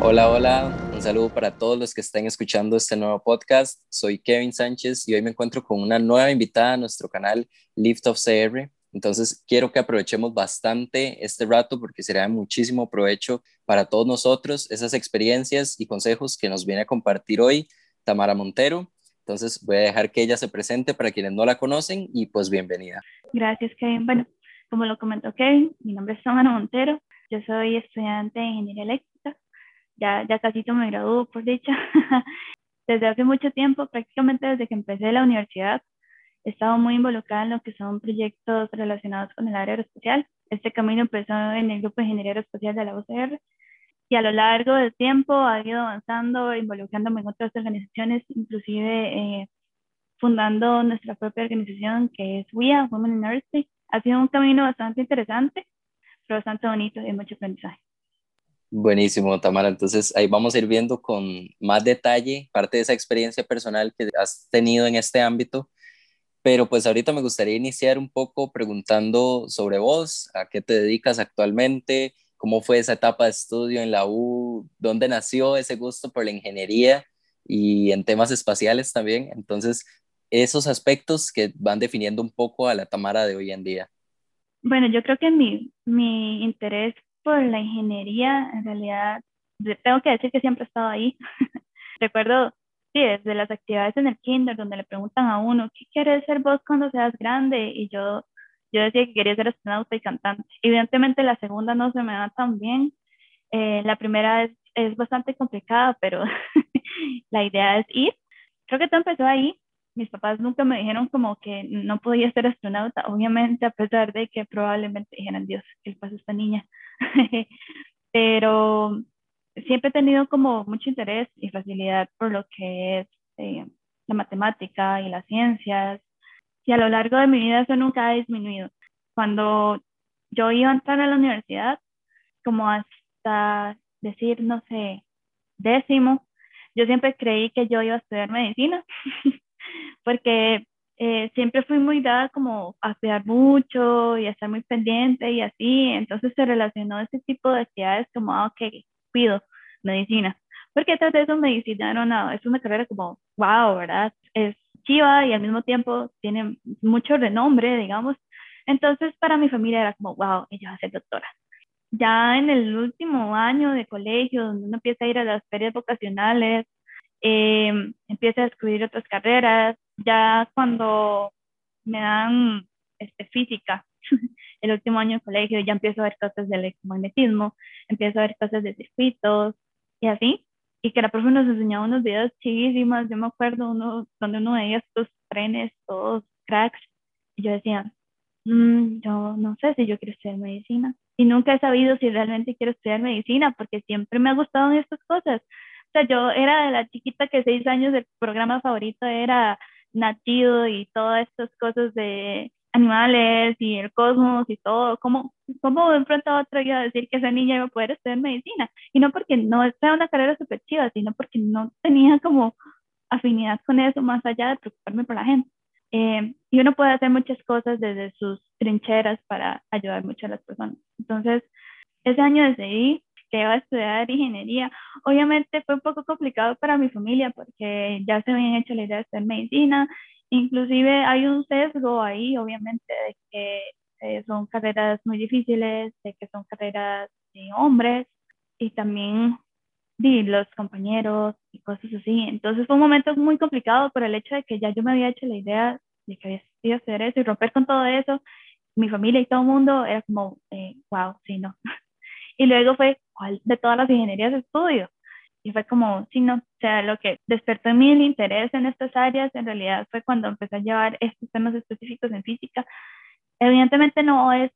Hola, hola, un saludo para todos los que estén escuchando este nuevo podcast. Soy Kevin Sánchez y hoy me encuentro con una nueva invitada a nuestro canal Lift of CR. Entonces, quiero que aprovechemos bastante este rato porque será de muchísimo provecho para todos nosotros esas experiencias y consejos que nos viene a compartir hoy Tamara Montero. Entonces, voy a dejar que ella se presente para quienes no la conocen y pues bienvenida. Gracias, Kevin. Bueno, como lo comentó Kevin, mi nombre es Tamara Montero. Yo soy estudiante de Ingeniería Eléctrica ya, ya casi me graduó, por dicha. desde hace mucho tiempo, prácticamente desde que empecé la universidad, he estado muy involucrada en lo que son proyectos relacionados con el área aeroespacial. Este camino empezó en el Grupo de Ingeniería Aeroespacial de la UCR y a lo largo del tiempo ha ido avanzando, involucrándome en otras organizaciones, inclusive eh, fundando nuestra propia organización que es WIA, Women in Aerospace. Ha sido un camino bastante interesante, pero bastante bonito y mucho aprendizaje. Buenísimo, Tamara. Entonces ahí vamos a ir viendo con más detalle parte de esa experiencia personal que has tenido en este ámbito. Pero pues ahorita me gustaría iniciar un poco preguntando sobre vos, a qué te dedicas actualmente, cómo fue esa etapa de estudio en la U, dónde nació ese gusto por la ingeniería y en temas espaciales también. Entonces, esos aspectos que van definiendo un poco a la Tamara de hoy en día. Bueno, yo creo que mi, mi interés por la ingeniería, en realidad, tengo que decir que siempre he estado ahí. Recuerdo, sí, desde las actividades en el kinder, donde le preguntan a uno, ¿qué quieres ser vos cuando seas grande? Y yo, yo decía que quería ser astronauta y cantante. Evidentemente la segunda no se me da tan bien. Eh, la primera es, es bastante complicada, pero la idea es ir. Creo que todo empezó ahí mis papás nunca me dijeron como que no podía ser astronauta, obviamente a pesar de que probablemente dijeran, Dios, ¿qué le pasa a esta niña? Pero siempre he tenido como mucho interés y facilidad por lo que es eh, la matemática y las ciencias. Y a lo largo de mi vida eso nunca ha disminuido. Cuando yo iba a entrar a la universidad, como hasta decir, no sé, décimo, yo siempre creí que yo iba a estudiar medicina. porque eh, siempre fui muy dada como a cuidar mucho y a estar muy pendiente y así, entonces se relacionó ese tipo de actividades como, ah, ok, cuido, medicina, porque tras de eso medicina no, no, es una carrera como, wow, ¿verdad? Es chiva y al mismo tiempo tiene mucho renombre, digamos, entonces para mi familia era como, wow, ella va a ser doctora. Ya en el último año de colegio, donde uno empieza a ir a las ferias vocacionales, eh, empieza a descubrir otras carreras, ya cuando me dan este, física, el último año de colegio, ya empiezo a ver cosas de electromagnetismo, empiezo a ver cosas de circuitos y así. Y que la profe nos enseñaba unos videos chivísimos, yo me acuerdo uno donde uno veía estos trenes todos cracks, y yo decía, mm, yo no sé si yo quiero estudiar medicina. Y nunca he sabido si realmente quiero estudiar medicina, porque siempre me ha gustado estas cosas. O sea, yo era de la chiquita que seis años el programa favorito era nacido y todas estas cosas de animales y el cosmos y todo, ¿cómo, cómo de pronto a otro iba a decir que esa niña iba a poder estudiar medicina? Y no porque no sea una carrera súper chiva, sino porque no tenía como afinidad con eso más allá de preocuparme por la gente. Eh, y uno puede hacer muchas cosas desde sus trincheras para ayudar mucho a las personas. Entonces, ese año decidí que iba a estudiar ingeniería. Obviamente fue un poco complicado para mi familia porque ya se habían hecho la idea de estudiar medicina, inclusive hay un sesgo ahí, obviamente, de que eh, son carreras muy difíciles, de que son carreras de hombres y también de los compañeros y cosas así. Entonces fue un momento muy complicado por el hecho de que ya yo me había hecho la idea de que había a hacer eso y romper con todo eso. Mi familia y todo el mundo era como, eh, wow, sí, no, Y luego fue, ¿cuál de todas las ingenierías estudio? Y fue como, sí, no, o sea, lo que despertó en mí el interés en estas áreas en realidad fue cuando empecé a llevar estos temas específicos en física. Evidentemente no es,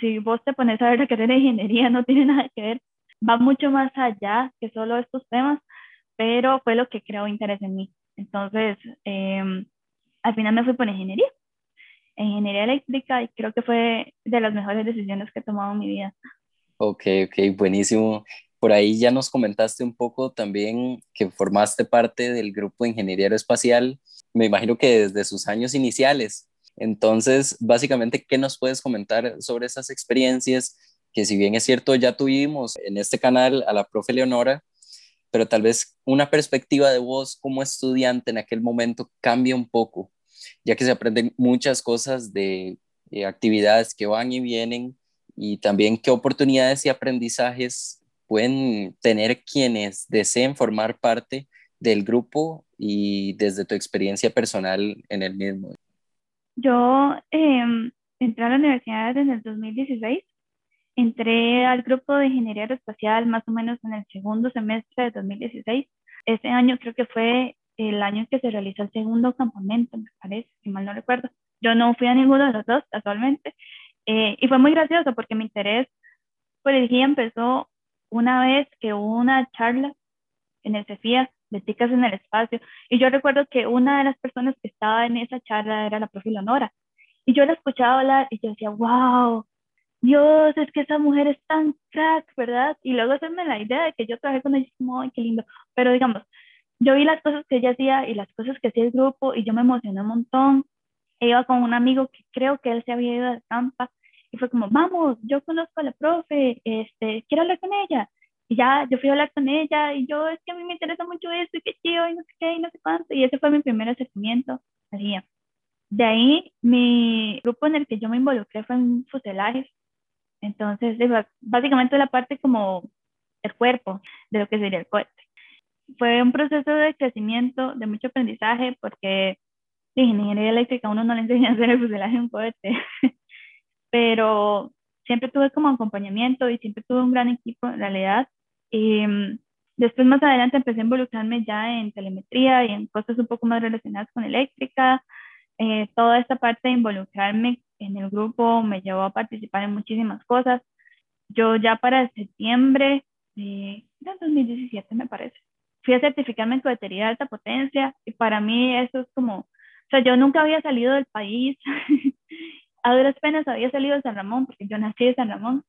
si vos te pones a ver la carrera de ingeniería, no tiene nada que ver, va mucho más allá que solo estos temas, pero fue lo que creó interés en mí. Entonces, em, al final me fui por ingeniería. ingeniería eléctrica y creo que fue de las mejores decisiones que he tomado en mi vida. Ok, ok, buenísimo. Por ahí ya nos comentaste un poco también que formaste parte del grupo de Ingeniería Aeroespacial, me imagino que desde sus años iniciales. Entonces, básicamente, ¿qué nos puedes comentar sobre esas experiencias? Que si bien es cierto, ya tuvimos en este canal a la profe Leonora, pero tal vez una perspectiva de vos como estudiante en aquel momento cambia un poco, ya que se aprenden muchas cosas de, de actividades que van y vienen y también qué oportunidades y aprendizajes pueden tener quienes deseen formar parte del grupo y desde tu experiencia personal en el mismo. Yo eh, entré a la universidad en el 2016. Entré al grupo de ingeniería aeroespacial más o menos en el segundo semestre de 2016. Ese año creo que fue el año en que se realizó el segundo campamento, me parece, si mal no recuerdo. Yo no fui a ninguno de los dos, casualmente. Eh, y fue muy gracioso porque mi interés por el guía empezó una vez que hubo una charla en el CEFIA de chicas en el espacio. Y yo recuerdo que una de las personas que estaba en esa charla era la profe Leonora. Y yo la escuchaba hablar y yo decía, wow, Dios, es que esa mujer es tan crack, ¿verdad? Y luego hacerme la idea de que yo trabajé con ella, como, ay, qué lindo. Pero digamos, yo vi las cosas que ella hacía y las cosas que hacía el grupo y yo me emocioné un montón. Iba con un amigo que creo que él se había ido de Tampa y fue como, vamos, yo conozco a la profe, este, quiero hablar con ella. Y ya yo fui a hablar con ella y yo, es que a mí me interesa mucho esto y qué chido y no sé qué y no sé cuánto. Y ese fue mi primer acercamiento al De ahí, mi grupo en el que yo me involucré fue en fuselajes. Entonces, básicamente la parte como el cuerpo de lo que sería el cohete. Fue un proceso de crecimiento, de mucho aprendizaje, porque ingeniería eléctrica uno no le enseña a hacer el fuselaje de un cohete. Pero siempre tuve como acompañamiento y siempre tuve un gran equipo en realidad y mm, después más adelante empecé a involucrarme ya en telemetría y en cosas un poco más relacionadas con eléctrica. Eh, toda esta parte de involucrarme en el grupo me llevó a participar en muchísimas cosas. Yo ya para septiembre de, 2017 me parece, fui a certificarme en cohetería de alta potencia y para mí eso es como, o sea, yo nunca había salido del país, a duras penas había salido de San Ramón, porque yo nací de San Ramón,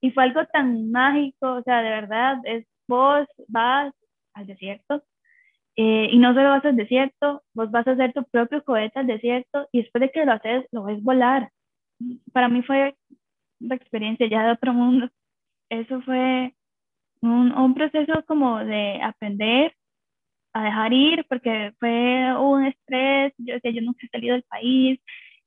y fue algo tan mágico, o sea, de verdad, es vos vas al desierto eh, y no solo vas al desierto, vos vas a hacer tu propio cohete al desierto y después de que lo haces, lo ves volar. Para mí fue una experiencia ya de otro mundo. Eso fue un, un proceso como de aprender a dejar ir porque fue un estrés, yo decía, yo nunca he salido del país,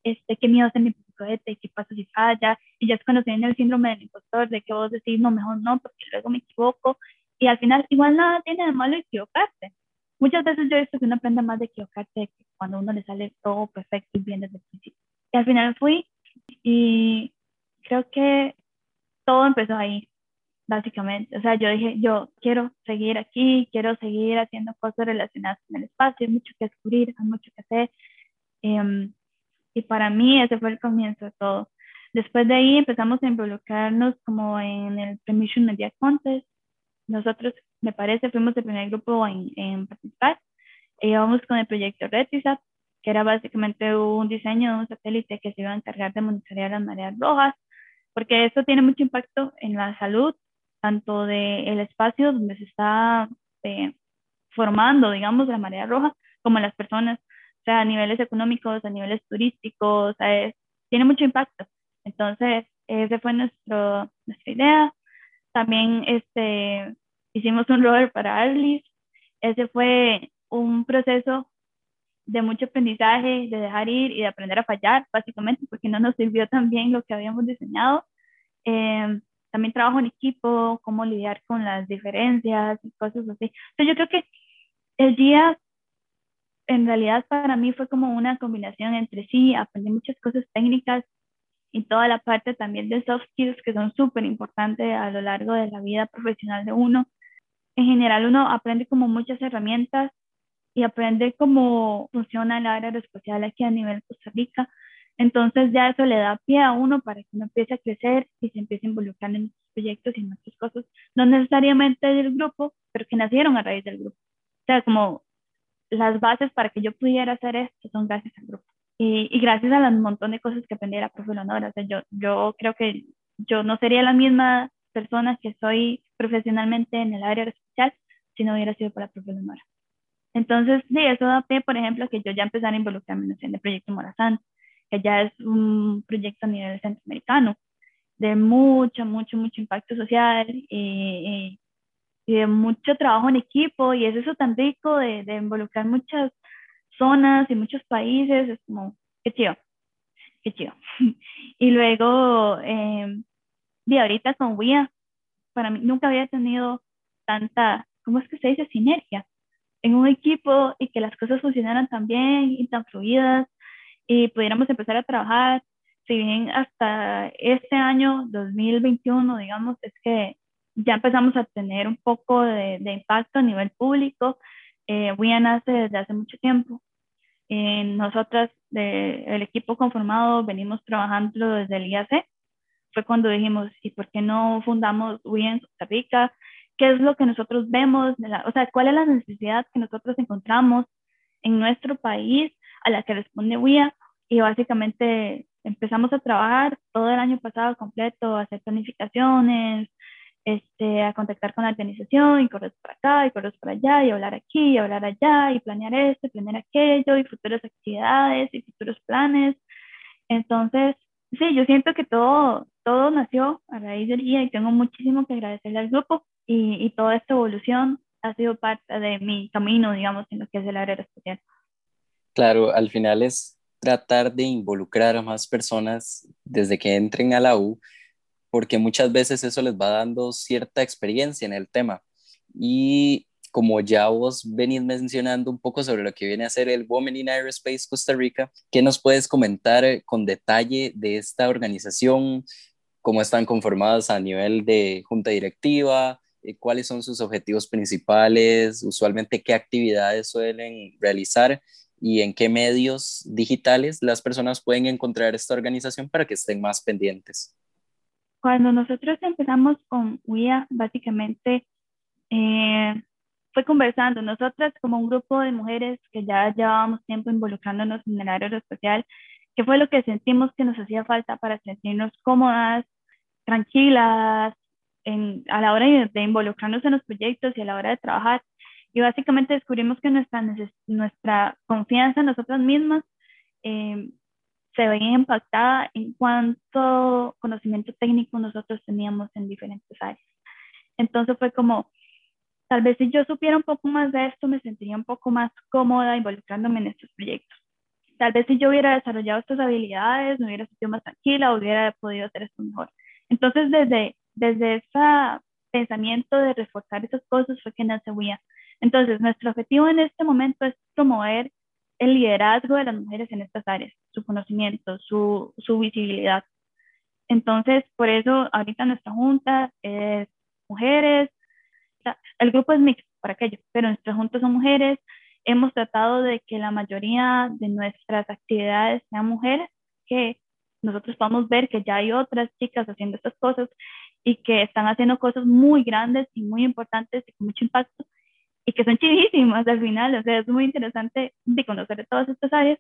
este, qué miedo hacer mi cohete, qué pasa si falla, y ya es cuando tienen el síndrome del impostor, de que vos decís, no, mejor no, porque luego me equivoco, y al final igual nada tiene de malo equivocarse. Muchas veces yo he visto que uno aprende más de equivocarse cuando uno le sale todo perfecto y bien desde el principio. Y al final fui y creo que todo empezó ahí, básicamente. O sea, yo dije, yo quiero seguir aquí, quiero seguir haciendo cosas relacionadas con el espacio, hay mucho que descubrir, hay mucho que hacer. Eh, y para mí ese fue el comienzo de todo. Después de ahí empezamos a involucrarnos como en el Permission Media Contest. Nosotros, me parece, fuimos el primer grupo en, en participar. Y íbamos con el proyecto Retisat, que era básicamente un diseño de un satélite que se iba a encargar de monitorear las mareas rojas, porque eso tiene mucho impacto en la salud, tanto del el espacio donde se está eh, formando, digamos, la marea roja, como las personas sea, a niveles económicos, a niveles turísticos, tiene mucho impacto. Entonces, esa fue nuestro, nuestra idea. También este, hicimos un rover para Arlis. Ese fue un proceso de mucho aprendizaje, de dejar ir y de aprender a fallar, básicamente, porque no nos sirvió tan bien lo que habíamos diseñado. Eh, también trabajo en equipo, cómo lidiar con las diferencias y cosas así. Entonces, yo creo que el día en realidad para mí fue como una combinación entre sí, aprendí muchas cosas técnicas y toda la parte también de soft skills que son súper importantes a lo largo de la vida profesional de uno. En general uno aprende como muchas herramientas y aprende cómo funciona el área aeroespacial aquí a nivel Costa Rica. Entonces ya eso le da pie a uno para que uno empiece a crecer y se empiece a involucrar en estos proyectos y en otras cosas, no necesariamente del grupo, pero que nacieron a raíz del grupo. O sea, como las bases para que yo pudiera hacer esto son gracias al grupo. y, y, gracias a un montón de cosas que aprendí de la profe Leonora. O sea, yo, yo creo que yo no sería la misma persona que soy profesionalmente en el área especial si no hubiera sido por la profe Leonora. Entonces, sí, eso da pie, por ejemplo, que yo ya empezara a involucrarme en el proyecto Morazán, que ya es un proyecto a nivel centroamericano, de mucho, mucho, mucho impacto social y, de mucho trabajo en equipo, y es eso tan rico de, de involucrar muchas zonas y muchos países, es como, qué chido, qué chido. y luego, eh, de ahorita con WIA, para mí nunca había tenido tanta, ¿cómo es que se dice? Sinergia en un equipo y que las cosas funcionaran tan bien y tan fluidas y pudiéramos empezar a trabajar. Si bien hasta este año 2021, digamos, es que ya empezamos a tener un poco de, impacto a nivel público, eh, WIA nace desde hace mucho tiempo. Eh, nosotras, de, el equipo conformado, venimos trabajando desde el IAC. Fue cuando dijimos, ¿y por qué no fundamos WIA en Costa Rica? qué es lo que nosotros vemos, o sea, cuál es la necesidad que nosotros encontramos en nuestro país a la que responde WIA y básicamente empezamos a trabajar todo el año pasado completo, a hacer planificaciones, este, a contactar con la organización y correr para acá y correr para allá y hablar aquí y hablar allá y planear esto y planear aquello y futuras actividades y futuros planes. Entonces, sí, yo siento que todo, todo nació a raíz del día y tengo muchísimo que agradecerle al grupo y, toda esta evolución ha sido parte de mi camino, digamos, en lo que es el área especial. Claro, al final es tratar de involucrar a más personas desde que entren a la U, porque muchas veces eso les va dando cierta experiencia en el tema. Y como ya vos venís mencionando un poco sobre lo que viene a ser el Women in Aerospace Costa Rica, ¿qué nos puedes comentar con detalle de esta organización? ¿Cómo están conformadas a nivel de junta directiva? Eh, cuáles son sus objetivos principales, usualmente qué actividades suelen realizar y en qué medios digitales las personas pueden encontrar esta organización para que estén más pendientes. Cuando nosotros empezamos con UIA, básicamente eh, fue conversando, nosotras como un grupo de mujeres que ya llevábamos tiempo involucrándonos en el área especial, qué fue lo que sentimos que nos hacía falta para sentirnos cómodas, tranquilas, a la hora de, involucrarnos en los proyectos y a la hora de trabajar. Y básicamente descubrimos que nuestra, nuestra confianza en nosotras mismas em, se veía impactada en cuánto conocimiento técnico nosotros teníamos en diferentes áreas. Entonces fue como, tal vez si yo supiera un poco más de esto, me sentiría un poco más cómoda involucrándome en estos proyectos. Tal vez si yo hubiera desarrollado estas habilidades, me hubiera sentido más tranquila, hubiera podido hacer esto mejor. Entonces, desde desde ese pensamiento de reforzar esas cosas fue que nace WIA. Entonces, nuestro objetivo en este momento es promover el liderazgo de las mujeres en estas áreas, su conocimiento, su, su visibilidad. Entonces, por eso ahorita nuestra junta es mujeres, el grupo es mixto para aquello, pero nuestras juntas son mujeres. Hemos tratado de que la mayoría de nuestras actividades sean mujeres, que nosotros podamos ver que ya hay otras chicas haciendo estas cosas y que están haciendo cosas muy grandes y muy importantes y con mucho impacto y que son chidísimas al final, o sea, es muy interesante de conocer todas estas áreas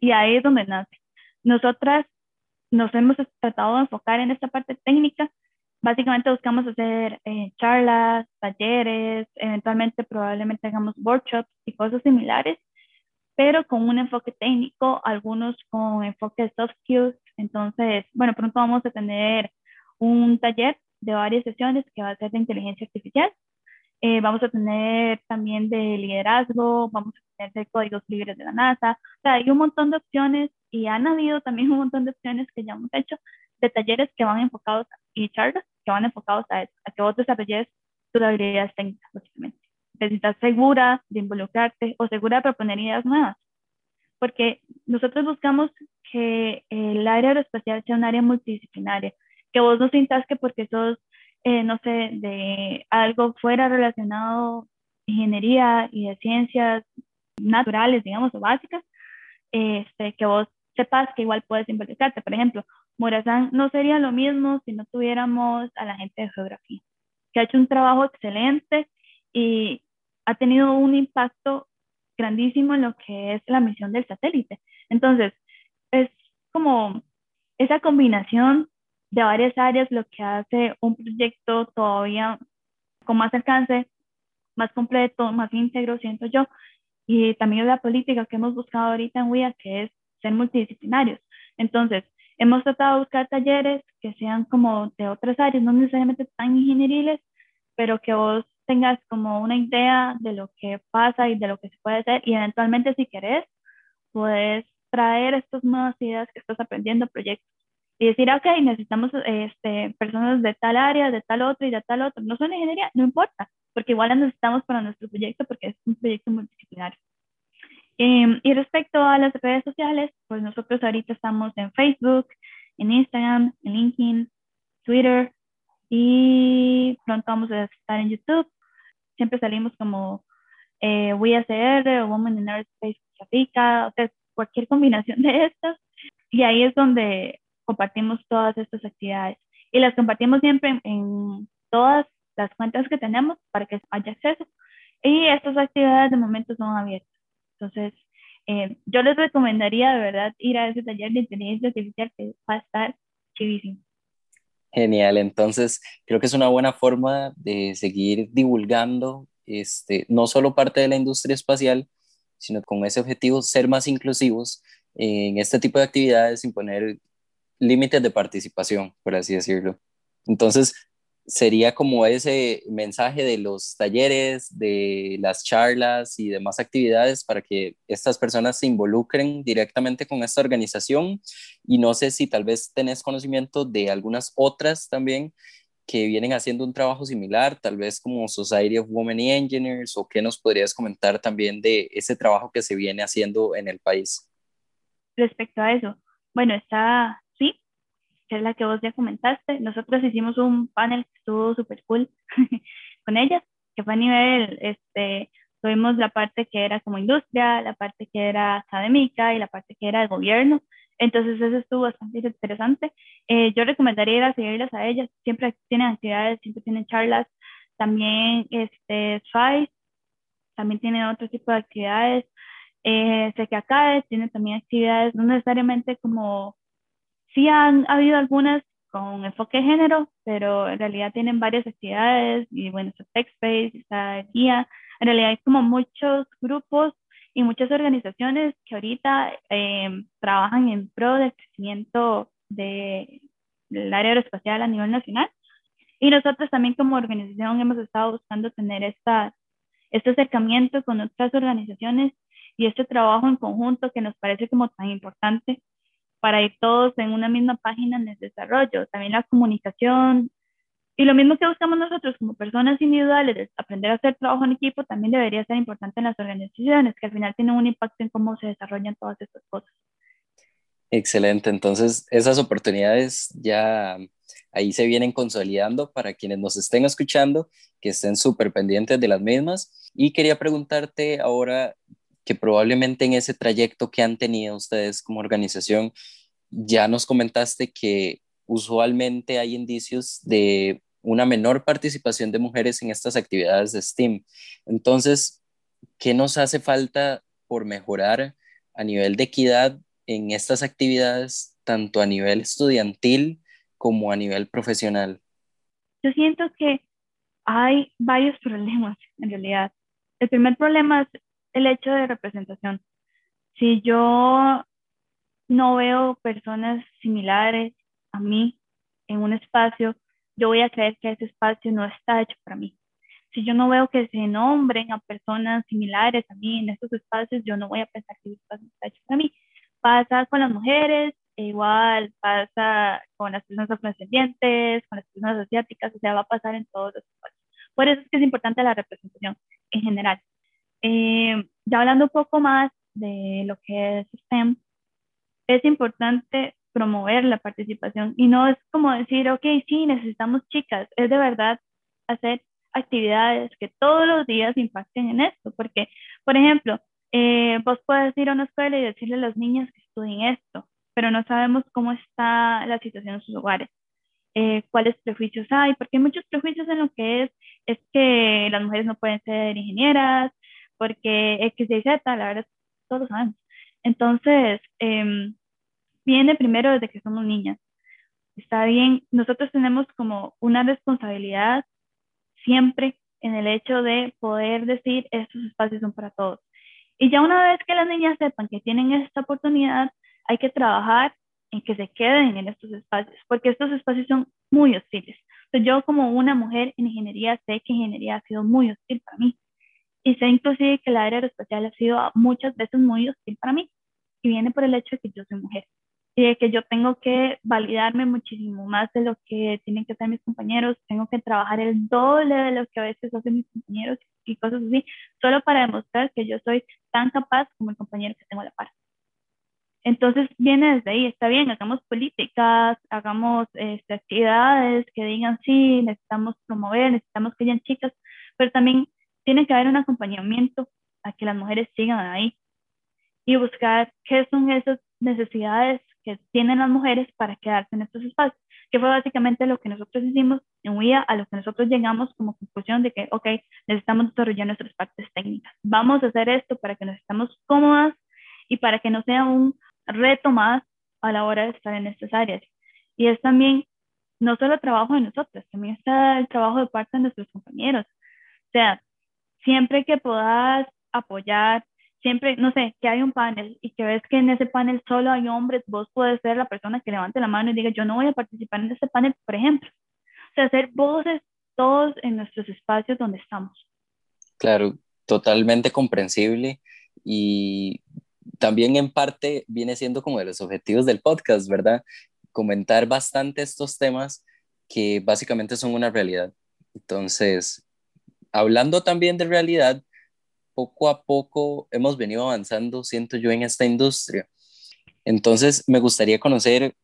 y ahí es donde nace. Nosotras nos hemos tratado de enfocar en esta parte técnica, básicamente buscamos hacer eh, charlas, talleres, eventualmente probablemente hagamos workshops y cosas similares, pero con un enfoque técnico, algunos con enfoque de soft skills. Entonces, bueno, pronto vamos a tener un taller de varias sesiones que va a ser de inteligencia artificial. Eh, vamos a tener también de liderazgo, vamos a tener de códigos libres de la NASA. O sea, hay un montón de opciones y han habido también un montón de opciones que ya hemos hecho de talleres que van enfocados y charlas que van enfocados a, a que vos desarrolles tus habilidades técnicas, básicamente. Necesitas segura de involucrarte o segura de proponer ideas nuevas. Porque nosotros buscamos que el área aeroespacial sea un área multidisciplinaria, que vos no sientas que porque sos, eh, no sé, de algo fuera relacionado ingeniería y de ciencias naturales, digamos, o básicas, este, que vos sepas que igual puedes involucrarte. Por ejemplo, Morazán no sería lo mismo si no tuviéramos a la gente de geografía, que ha hecho un trabajo excelente y ha tenido un impacto grandísimo en lo que es la misión del satélite. Entonces, como esa combinación de varias áreas lo que hace un proyecto todavía con más alcance, más completo, más íntegro, siento yo. Y también la política que hemos buscado ahorita en WIA, que es ser multidisciplinarios. Entonces, hemos tratado de buscar talleres que sean como de otras áreas, no necesariamente tan ingenieriles, pero que vos tengas como una idea de lo que pasa y de lo que se puede hacer y eventualmente si querés, puedes traer estas nuevas ideas que estás aprendiendo, proyectos y decir, ok, necesitamos este, personas de tal área, de tal otro y de tal otro. No son ingeniería, no importa, porque igual las necesitamos para nuestro proyecto porque es un proyecto multidisciplinario. Em, y respecto a las redes sociales, pues nosotros ahorita estamos en Facebook, en Instagram, en LinkedIn, Twitter y pronto vamos a estar en YouTube. Siempre salimos como eh, WeACR o Women in Aerospace Costa Rica, o sea, cualquier combinación de estas. Y ahí es donde compartimos todas estas actividades y las compartimos siempre en, todas las cuentas que tenemos para que haya acceso. Y estas actividades de momento son abiertas. Entonces, eh, yo les recomendaría de verdad ir a ese taller de inteligencia artificial que va a estar chivísimo. Genial, entonces creo que es una buena forma de seguir divulgando este, no solo parte de la industria espacial, sino con ese objetivo ser más inclusivos en este tipo de actividades sin poner límites de participación, por así decirlo. Entonces, sería como ese mensaje de los talleres, de las charlas y demás actividades para que estas personas se involucren directamente con esta organización. Y no sé si tal vez tenés conocimiento de algunas otras también que vienen haciendo un trabajo similar, tal vez como Society of Women Engineers, o qué nos podrías comentar también de ese trabajo que se viene haciendo en el país. Respecto a eso, bueno, está que es la que vos ya comentaste. Nosotros hicimos un panel que estuvo súper cool con ellas, que fue a nivel, este, tuvimos la parte que era como industria, la parte que era académica y la parte que era de gobierno. Entonces eso estuvo bastante interesante. Eh, yo recomendaría ir a seguirlas a ellas. Siempre tienen actividades, siempre tienen charlas. También este, SWICE, también tienen otro tipo de actividades. Eh, sé que acá tiene también actividades, no necesariamente como Sí han habido algunas con enfoque de género, pero en realidad tienen varias actividades y bueno, está TechSpace, está guía. En realidad hay como muchos grupos y muchas organizaciones que ahorita eh, trabajan en pro del crecimiento de, del área aeroespacial a nivel nacional. Y nosotros también como organización hemos estado buscando tener esta, este acercamiento con otras organizaciones y este trabajo en conjunto que nos parece como tan importante para ir todos en una misma página en el desarrollo, también la comunicación. Y lo mismo que buscamos nosotros como personas individuales, aprender a hacer trabajo en equipo, también debería ser importante en las organizaciones, que al final tienen un impacto en cómo se desarrollan todas estas cosas. Excelente, entonces esas oportunidades ya ahí se vienen consolidando para quienes nos estén escuchando, que estén súper pendientes de las mismas. Y quería preguntarte ahora, que probablemente en ese trayecto que han tenido ustedes como organización, ya nos comentaste que usualmente hay indicios de una menor participación de mujeres en estas actividades de STEAM. Entonces, ¿qué nos hace falta por mejorar a nivel de equidad en estas actividades, tanto a nivel estudiantil como a nivel profesional? Yo siento que hay varios problemas en realidad. El primer problema es el hecho de representación. Si yo no veo personas similares a mí en un espacio, yo voy a creer que ese espacio no está hecho para mí. Si yo no veo que se nombren a personas similares a mí en estos espacios, yo no voy a pensar que ese espacio está hecho para mí. Pasa con las mujeres, igual pasa con las personas afrodescendientes, con las personas asiáticas, o sea, va a pasar en todos los espacios. Por eso es que es importante la representación en general. Eh, ya hablando un poco más de lo que es STEM, es importante promover la participación y no es como decir, ok, sí, necesitamos chicas, es de verdad hacer actividades que todos los días impacten en esto, porque, por ejemplo, eh, vos puedes ir a una escuela y decirle a los niños que estudien esto, pero no sabemos cómo está la situación en sus hogares, eh, cuáles prejuicios hay, porque hay muchos prejuicios en lo que es, es que las mujeres no pueden ser ingenieras, porque X, Y, Z, la verdad, todos sabemos. Entonces, em, viene primero desde que somos niñas. Está bien, nosotros tenemos como una responsabilidad siempre en el hecho de poder decir estos espacios son para todos. Y ya una vez que las niñas sepan que tienen esta oportunidad, hay que trabajar en que se queden en estos espacios, porque estos espacios son muy hostiles. Yo como una mujer en ingeniería sé que ingeniería ha sido muy hostil para mí. Y sé inclusive que la área aeroespacial ha sido muchas veces muy hostil para mí. Y viene por el hecho de que yo soy mujer. Y de que yo tengo que validarme muchísimo más de lo que tienen que hacer mis compañeros. Tengo que trabajar el doble de lo que a veces hacen mis compañeros y cosas así. Solo para demostrar que yo soy tan capaz como el compañero que tengo a la par. Entonces viene desde ahí, está bien, hagamos políticas, hagamos este, actividades que digan, sí, necesitamos promover, necesitamos que hayan chicas, pero también tiene que haber un acompañamiento a que las mujeres sigan ahí y buscar qué son esas necesidades que tienen las mujeres para quedarse en estos espacios, que fue básicamente lo que nosotros hicimos en UIA, a lo que nosotros llegamos como conclusión de que, ok, necesitamos desarrollar nuestras partes técnicas, vamos a hacer esto para que nos estemos cómodas y para que no sea un reto más a la hora de estar en estas áreas. Y es también no solo el trabajo de nosotros, también está el trabajo de parte de nuestros compañeros. O sea, siempre que puedas apoyar, siempre, no sé, que hay un panel y que ves que en ese panel solo hay hombres, vos puedes ser la persona que levante la mano y diga, yo no voy a participar en ese panel, por ejemplo. O sea, hacer voces todos en nuestros espacios donde estamos. Claro, totalmente comprensible y también en parte viene siendo como de los objetivos del podcast, ¿verdad? Comentar bastante estos temas que básicamente son una realidad. Entonces, hablando también de realidad, poco a poco hemos venido avanzando, siento yo, en esta industria. Entonces, me gustaría conocer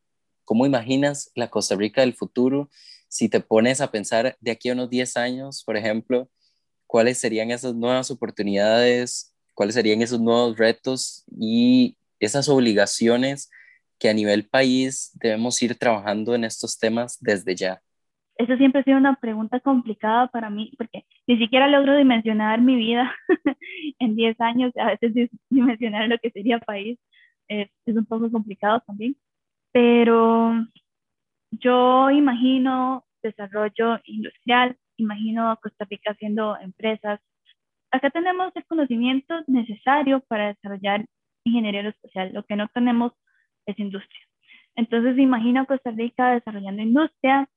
cómo imaginas la Costa Rica del futuro, si te pones a pensar de aquí a unos 10 años, por ejemplo, cuáles serían esas nuevas oportunidades cuáles serían esos nuevos retos y esas obligaciones que a nivel país debemos ir trabajando en estos temas desde ya? Eso siempre ha sido una pregunta complicada para mí, porque ni siquiera logro dimensionar mi vida en 10 años, a veces dimensionar lo que sería país es, es un poco complicado también, pero yo imagino desarrollo industrial, imagino Costa Rica haciendo empresas acá tenemos el conocimiento necesario para desarrollar ingeniería aeroespacial. Lo que no tenemos es industria. Entonces, imagino Costa Rica desarrollando industria,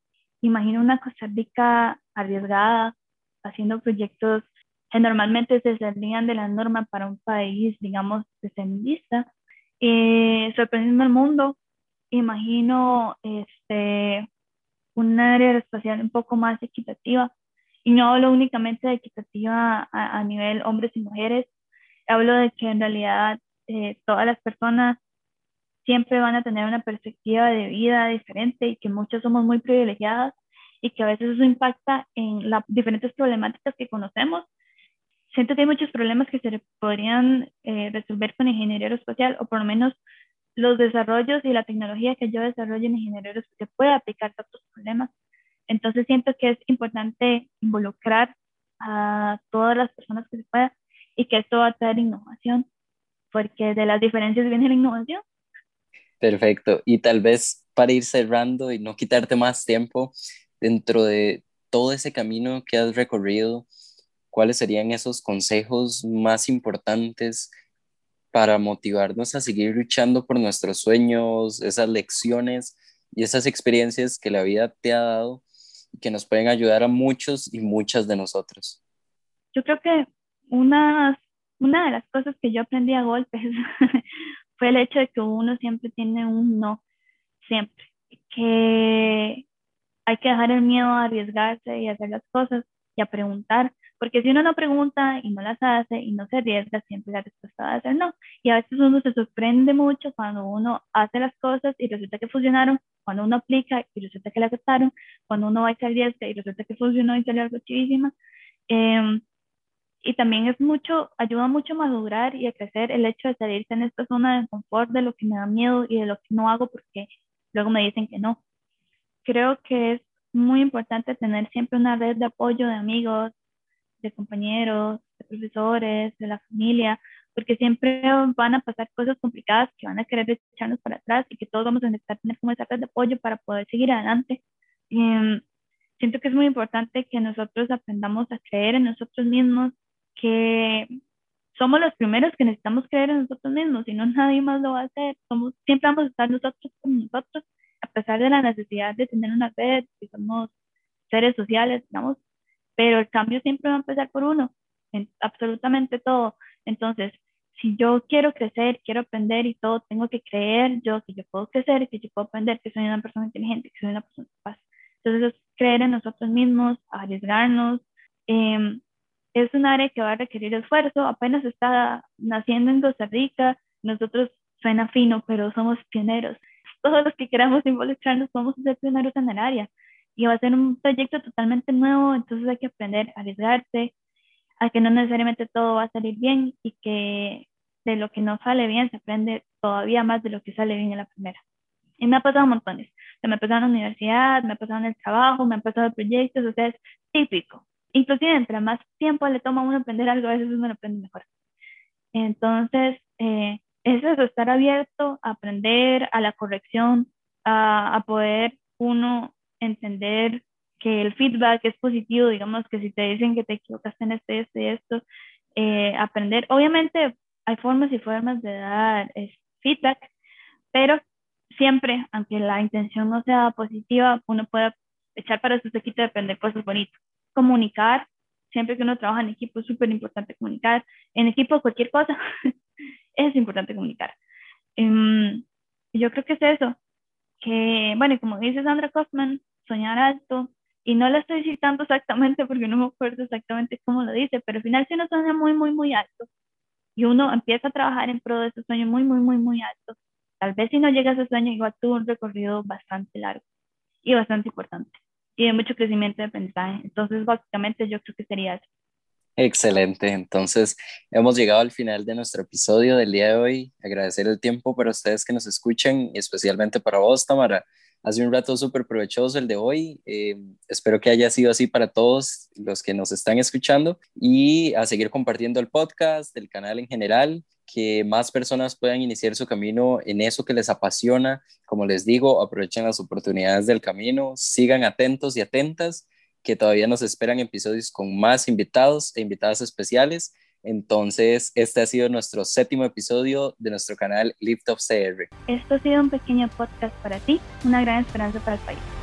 imagino una Costa Rica arriesgada, haciendo proyectos que normalmente se saldrían de la norma para un país, digamos, feminista, eh, sorprendiendo al mundo. Imagino este, un área aeroespacial un poco más equitativa, y no hablo únicamente de equitativa a, nivel hombres y mujeres, hablo de que en realidad eh, todas las personas siempre van a tener una perspectiva de vida diferente y que muchos somos muy privilegiadas y que a veces eso impacta en las diferentes problemáticas que conocemos. Siento que hay muchos problemas que se podrían eh, resolver con ingeniería aeroespacial o por lo menos los desarrollos y la tecnología que yo desarrollo en ingeniería aeroespacial puede aplicar a otros problemas entonces siento que es importante involucrar a todas las personas que se pueda y que esto va a traer innovación, porque de las diferencias viene la innovación. Perfecto. Y tal vez para ir cerrando y no quitarte más tiempo, dentro de todo ese camino que has recorrido, ¿cuáles serían esos consejos más importantes para motivarnos a seguir luchando por nuestros sueños, esas lecciones y esas experiencias que la vida te ha dado que nos pueden ayudar a muchos y muchas de nosotros. Yo creo que una, una de las cosas que yo aprendí a golpes fue el hecho de que uno siempre tiene un no, siempre, que hay que dejar el miedo a arriesgarse y hacer las cosas y a preguntar, porque si uno no pregunta y no las hace y no se arriesga, siempre la respuesta va a ser no. Y a veces uno se sorprende mucho cuando uno hace las cosas y resulta que funcionaron, cuando uno aplica y resulta que la aceptaron, cuando uno va y se arriesga y resulta que funcionó y salió algo chivísima. Em, y también es mucho, ayuda mucho a madurar y a crecer el hecho de salirse en esta zona de confort de lo que me da miedo y de lo que no hago porque luego me dicen que no. Creo que es muy importante tener siempre una red de apoyo de amigos, de compañeros, de profesores, de la familia, porque siempre van a pasar cosas complicadas que van a querer echarnos para atrás y que todos vamos a necesitar tener como esa red de apoyo para poder seguir adelante. Em, siento que es muy importante que nosotros aprendamos a creer en nosotros mismos, que somos los primeros que necesitamos creer en nosotros mismos, y no nadie más lo va a hacer. Somos, siempre vamos a estar nosotros con nosotros, a pesar de la necesidad de tener una red, que somos seres sociales, digamos, pero el cambio siempre va a empezar por uno, en absolutamente todo. Entonces, si yo quiero crecer, quiero aprender y todo, tengo que creer yo que yo puedo crecer, que yo puedo aprender, que soy una persona inteligente, que soy una persona capaz. Entonces, es creer en nosotros mismos, arriesgarnos. Eh, es un área que va a requerir esfuerzo, apenas está naciendo en Costa Rica, nosotros suena fino, pero somos pioneros. Todos los que queramos involucrarnos podemos ser pioneros en el área y va a ser un proyecto totalmente nuevo, entonces hay que aprender a arriesgarse, a que no necesariamente todo va a salir bien y que de lo que no sale bien se aprende todavía más de lo que sale bien en la primera. Y me ha pasado montones. Me ha pasado en la universidad, me ha pasado en el trabajo, me han pasado proyectos, o sea, es típico. Inclusive, entre más tiempo le toma a uno aprender algo, a veces uno lo aprende mejor. Entonces, eh, es eso, estar abierto a aprender, a la corrección, a, poder uno entender que el feedback es positivo, digamos que si te dicen que te equivocaste en este, este y esto, eh, aprender. Obviamente hay formas y formas de dar feedback, pero siempre, aunque la intención no sea positiva, uno puede echar para su sequito de aprender cosas bonitas. Comunicar, siempre que uno trabaja en equipo es súper importante comunicar. En equipo cualquier cosa, es importante comunicar. Um, yo creo que es eso, que, bueno, como dice Sandra Kaufman, soñar alto, y no la estoy citando exactamente porque no me acuerdo exactamente cómo lo dice, pero al final si uno sueña muy, muy, muy alto y uno empieza a trabajar en pro de ese sueño muy, muy, muy, muy alto, tal vez si no llega a ese sueño, igual tuvo un recorrido bastante largo y bastante importante y de mucho crecimiento de aprendizaje. Entonces, básicamente yo creo que sería eso. Excelente, entonces hemos llegado al final de nuestro episodio del día de hoy. Agradecer el tiempo para ustedes que nos escuchan y especialmente para vos, Tamara Hace un rato súper provechoso el de hoy. Eh, espero que haya sido así para todos los que nos están escuchando y a seguir compartiendo el podcast, el canal en general, que más personas puedan iniciar su camino en eso que les apasiona. Como les digo, aprovechen las oportunidades del camino, sigan atentos y atentas, que todavía nos esperan episodios con más invitados e invitadas especiales entonces, este ha sido nuestro séptimo episodio de nuestro canal Lift of CR. Esto ha sido un pequeño podcast para ti, una gran esperanza para el país.